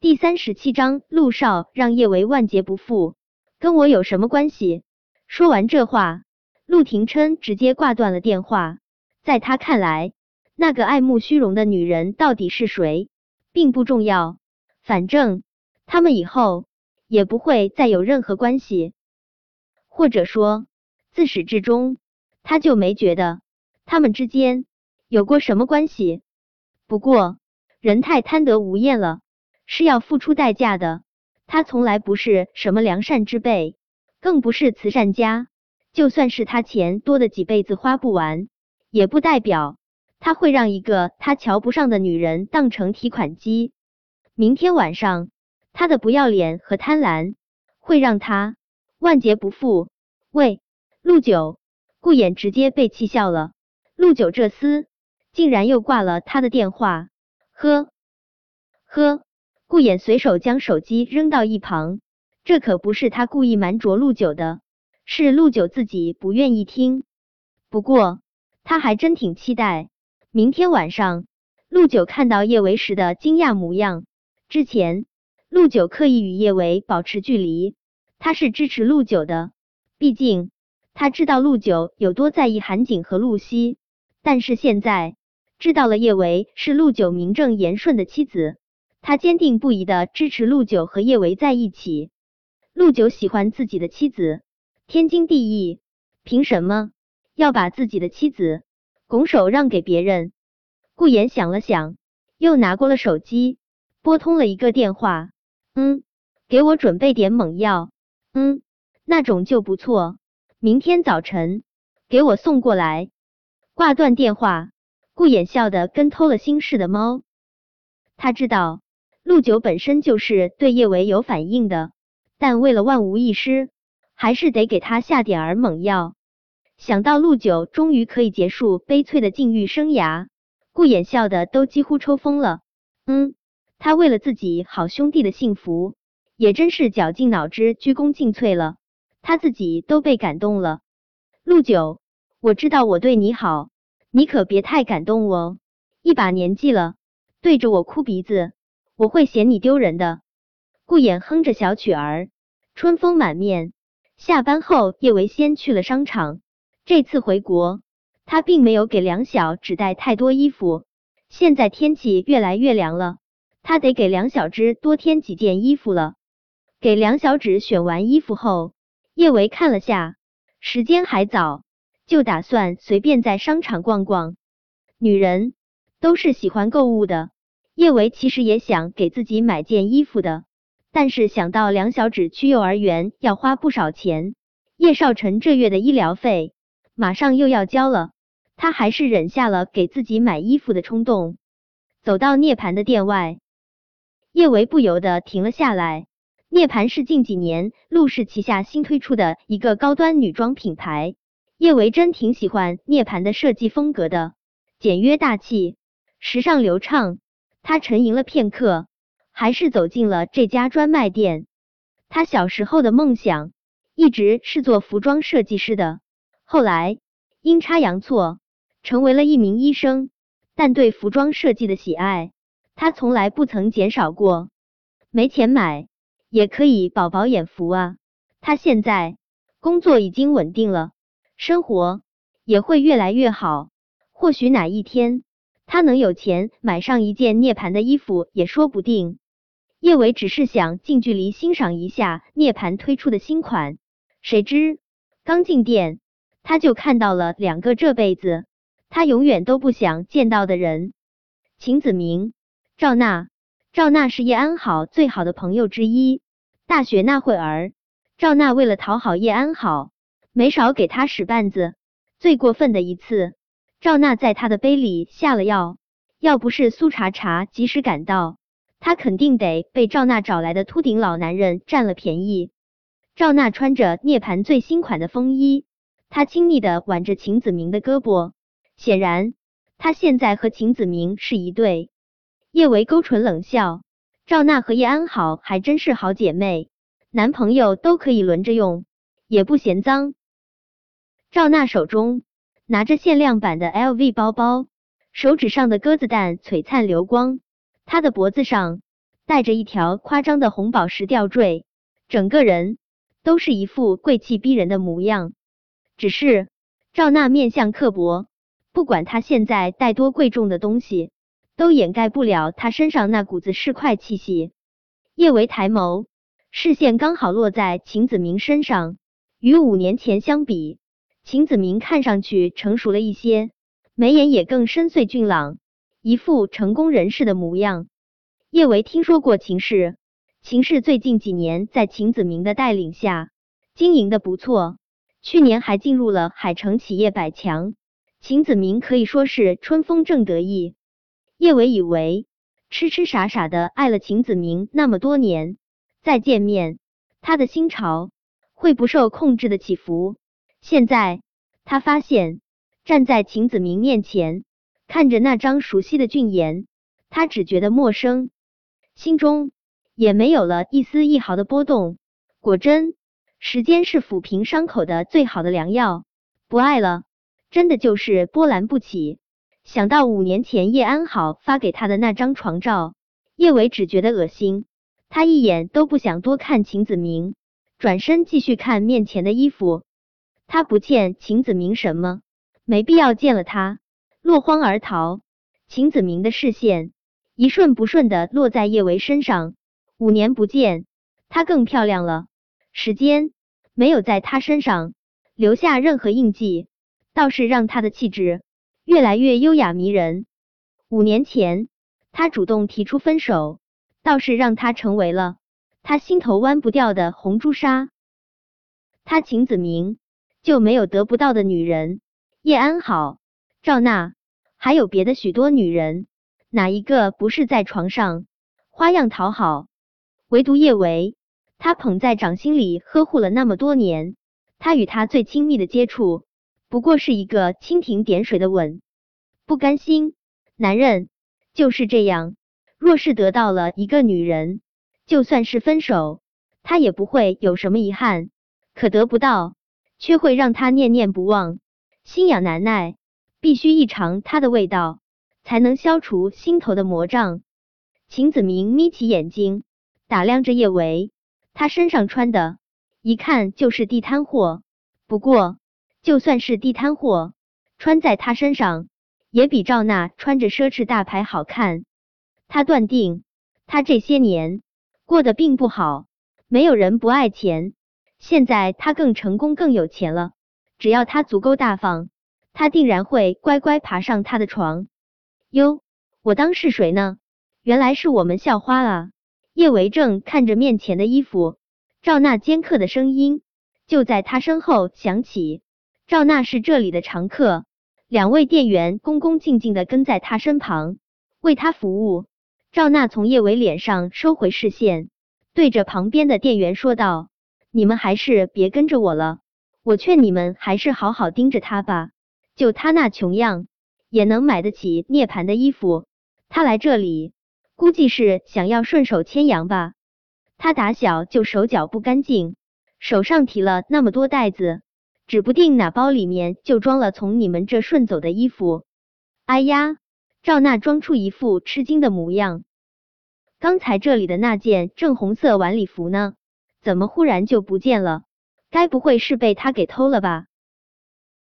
第三十七章，陆少让叶维万劫不复，跟我有什么关系？说完这话，陆廷琛直接挂断了电话。在他看来，那个爱慕虚荣的女人到底是谁，并不重要。反正他们以后也不会再有任何关系，或者说，自始至终他就没觉得他们之间有过什么关系。不过，人太贪得无厌了。是要付出代价的。他从来不是什么良善之辈，更不是慈善家。就算是他钱多的几辈子花不完，也不代表他会让一个他瞧不上的女人当成提款机。明天晚上，他的不要脸和贪婪会让他万劫不复。喂，陆九，顾衍直接被气笑了。陆九这厮竟然又挂了他的电话。呵呵。顾衍随手将手机扔到一旁，这可不是他故意瞒着陆九的，是陆九自己不愿意听。不过他还真挺期待明天晚上陆九看到叶维时的惊讶模样。之前陆九刻意与叶维保持距离，他是支持陆九的，毕竟他知道陆九有多在意韩景和陆西。但是现在知道了叶维是陆九名正言顺的妻子。他坚定不移的支持陆九和叶维在一起。陆九喜欢自己的妻子，天经地义，凭什么要把自己的妻子拱手让给别人？顾言想了想，又拿过了手机，拨通了一个电话。嗯，给我准备点猛药。嗯，那种就不错，明天早晨给我送过来。挂断电话，顾衍笑得跟偷了心似的猫。他知道。陆九本身就是对叶维有反应的，但为了万无一失，还是得给他下点儿猛药。想到陆九终于可以结束悲催的禁欲生涯，顾衍笑的都几乎抽风了。嗯，他为了自己好兄弟的幸福，也真是绞尽脑汁、鞠躬尽瘁了。他自己都被感动了。陆九，我知道我对你好，你可别太感动哦。一把年纪了，对着我哭鼻子。我会嫌你丢人的。顾衍哼着小曲儿，春风满面。下班后，叶维先去了商场。这次回国，他并没有给梁小只带太多衣服。现在天气越来越凉了，他得给梁小芝多添几件衣服了。给梁小芷选完衣服后，叶维看了下，时间还早，就打算随便在商场逛逛。女人都是喜欢购物的。叶维其实也想给自己买件衣服的，但是想到梁小芷去幼儿园要花不少钱，叶少晨这月的医疗费马上又要交了，他还是忍下了给自己买衣服的冲动。走到涅槃的店外，叶维不由得停了下来。涅槃是近几年陆氏旗下新推出的一个高端女装品牌，叶维真挺喜欢涅槃的设计风格的，简约大气，时尚流畅。他沉吟了片刻，还是走进了这家专卖店。他小时候的梦想一直是做服装设计师的，后来阴差阳错成为了一名医生。但对服装设计的喜爱，他从来不曾减少过。没钱买也可以饱饱眼福啊！他现在工作已经稳定了，生活也会越来越好。或许哪一天。他能有钱买上一件涅槃的衣服也说不定。叶伟只是想近距离欣赏一下涅槃推出的新款，谁知刚进店，他就看到了两个这辈子他永远都不想见到的人：秦子明、赵娜。赵娜是叶安好最好的朋友之一，大学那会儿，赵娜为了讨好叶安好，没少给他使绊子。最过分的一次。赵娜在他的杯里下了药，要不是苏茶茶及时赶到，他肯定得被赵娜找来的秃顶老男人占了便宜。赵娜穿着涅槃最新款的风衣，她亲昵的挽着秦子明的胳膊，显然她现在和秦子明是一对。叶维勾唇冷笑，赵娜和叶安好还真是好姐妹，男朋友都可以轮着用，也不嫌脏。赵娜手中。拿着限量版的 LV 包包，手指上的鸽子蛋璀璨流光。他的脖子上戴着一条夸张的红宝石吊坠，整个人都是一副贵气逼人的模样。只是赵娜面相刻薄，不管他现在带多贵重的东西，都掩盖不了他身上那股子市侩气息。叶维抬眸，视线刚好落在秦子明身上，与五年前相比，秦子明看上去成熟了一些。眉眼也更深邃俊朗，一副成功人士的模样。叶维听说过秦氏，秦氏最近几年在秦子明的带领下经营的不错，去年还进入了海城企业百强。秦子明可以说是春风正得意。叶维以为痴痴傻傻的爱了秦子明那么多年，再见面，他的心潮会不受控制的起伏。现在他发现。站在秦子明面前，看着那张熟悉的俊颜，他只觉得陌生，心中也没有了一丝一毫的波动。果真，时间是抚平伤口的最好的良药。不爱了，真的就是波澜不起。想到五年前叶安好发给他的那张床照，叶伟只觉得恶心。他一眼都不想多看秦子明，转身继续看面前的衣服。他不欠秦子明什么。没必要见了他，落荒而逃。秦子明的视线一顺不顺的落在叶维身上。五年不见，她更漂亮了。时间没有在她身上留下任何印记，倒是让她的气质越来越优雅迷人。五年前，他主动提出分手，倒是让她成为了他心头弯不掉的红朱砂。他秦子明就没有得不到的女人。叶安好，赵娜，还有别的许多女人，哪一个不是在床上。花样讨好？唯独叶维，他捧在掌心里呵护了那么多年，他与他最亲密的接触，不过是一个蜻蜓点水的吻。不甘心，男人。就是这样，若是得到了一个女人，就算是分手，他也不会有什么遗憾；可得不到，却会让他念念不忘。心痒难耐，必须一尝它的味道，才能消除心头的魔障。秦子明眯起眼睛，打量着叶维，他身上穿的，一看就是地摊货。不过，就算是地摊货，穿在他身上，也比赵娜穿着奢侈大牌好看。他断定，他这些年过得并不好。没有人不爱钱，现在他更成功，更有钱了。只要他足够大方，他定然会乖乖爬上他的床。哟，我当是谁呢？原来是我们校花啊！叶维正看着面前的衣服，赵娜尖刻的声音就在他身后响起。赵娜是这里的常客，两位店员恭恭敬敬的跟在他身旁为他服务。赵娜从叶维脸上收回视线，对着旁边的店员说道：“你们还是别跟着我了。”我劝你们还是好好盯着他吧，就他那穷样，也能买得起涅槃的衣服。他来这里，估计是想要顺手牵羊吧。他打小就手脚不干净，手上提了那么多袋子，指不定哪包里面就装了从你们这顺走的衣服。哎呀，赵娜装出一副吃惊的模样。刚才这里的那件正红色晚礼服呢？怎么忽然就不见了？该不会是被他给偷了吧？